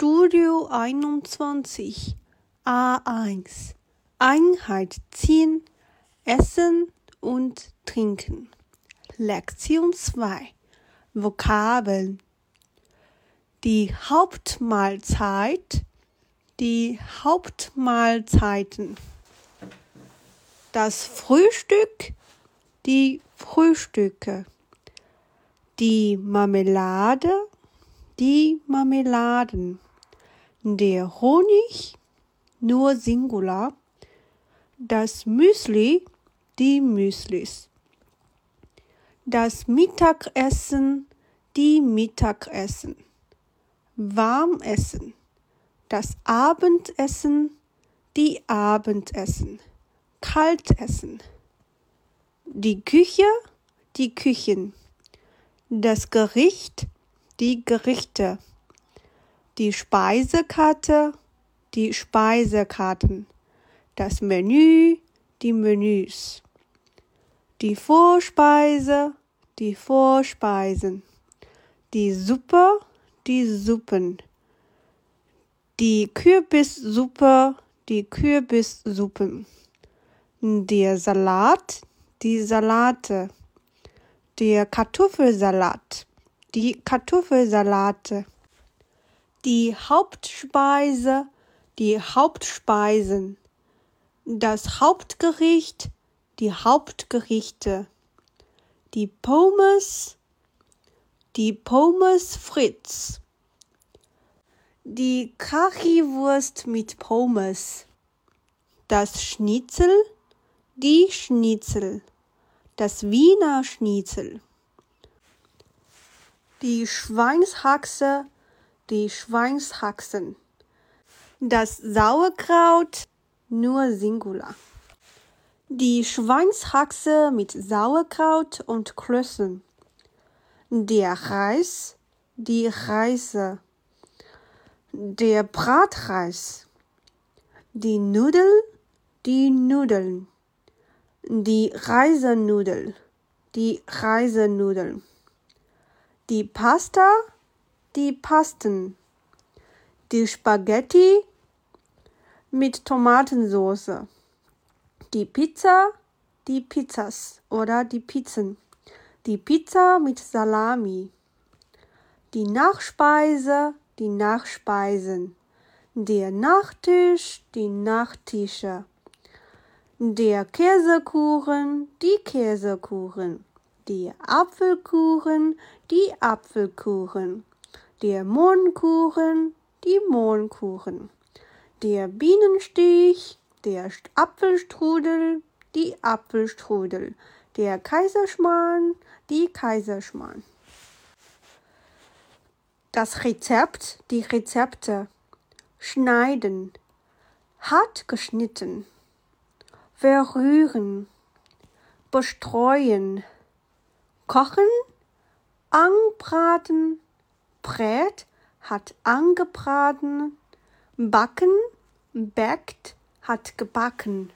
Studio 21 A1 Einheit ziehen, Essen und Trinken. Lektion 2 Vokabeln. Die Hauptmahlzeit, die Hauptmahlzeiten. Das Frühstück, die Frühstücke. Die Marmelade, die Marmeladen. Der Honig, nur Singular. Das Müsli, die Müslis. Das Mittagessen, die Mittagessen. Warmessen. Das Abendessen, die Abendessen. Kaltessen. Die Küche, die Küchen. Das Gericht, die Gerichte. Die Speisekarte, die Speisekarten. Das Menü, die Menüs. Die Vorspeise, die Vorspeisen. Die Suppe, die Suppen. Die Kürbissuppe, die Kürbissuppen. Der Salat, die Salate. Der Kartoffelsalat, die Kartoffelsalate. Die Hauptspeise, die Hauptspeisen. Das Hauptgericht, die Hauptgerichte. Die Pommes, die Pommes Fritz. Die Currywurst mit Pommes. Das Schnitzel, die Schnitzel. Das Wiener Schnitzel. Die Schweinshaxe, die Schweinshaxen. Das Sauerkraut, nur Singular. Die Schweinshaxe mit Sauerkraut und Klößen. Der Reis, die Reise. Der Bratreis. Die Nudel, die Nudeln. Die Reisenudel, die Reisenudel. Die Pasta, die Pasten. Die Spaghetti mit Tomatensauce. Die Pizza, die Pizzas oder die Pizzen. Die Pizza mit Salami. Die Nachspeise, die Nachspeisen. Der Nachtisch, die Nachtische. Der Käsekuchen, die Käsekuchen. Der Apfelkuchen, die Apfelkuchen. Der Mohnkuchen, die Mohnkuchen. Der Bienenstich, der Apfelstrudel, die Apfelstrudel. Der Kaiserschmarrn, die Kaiserschmarrn. Das Rezept, die Rezepte. Schneiden. Hart geschnitten. Verrühren. Bestreuen. Kochen. Anbraten. Brät hat angebraten. Backen. Backt hat gebacken.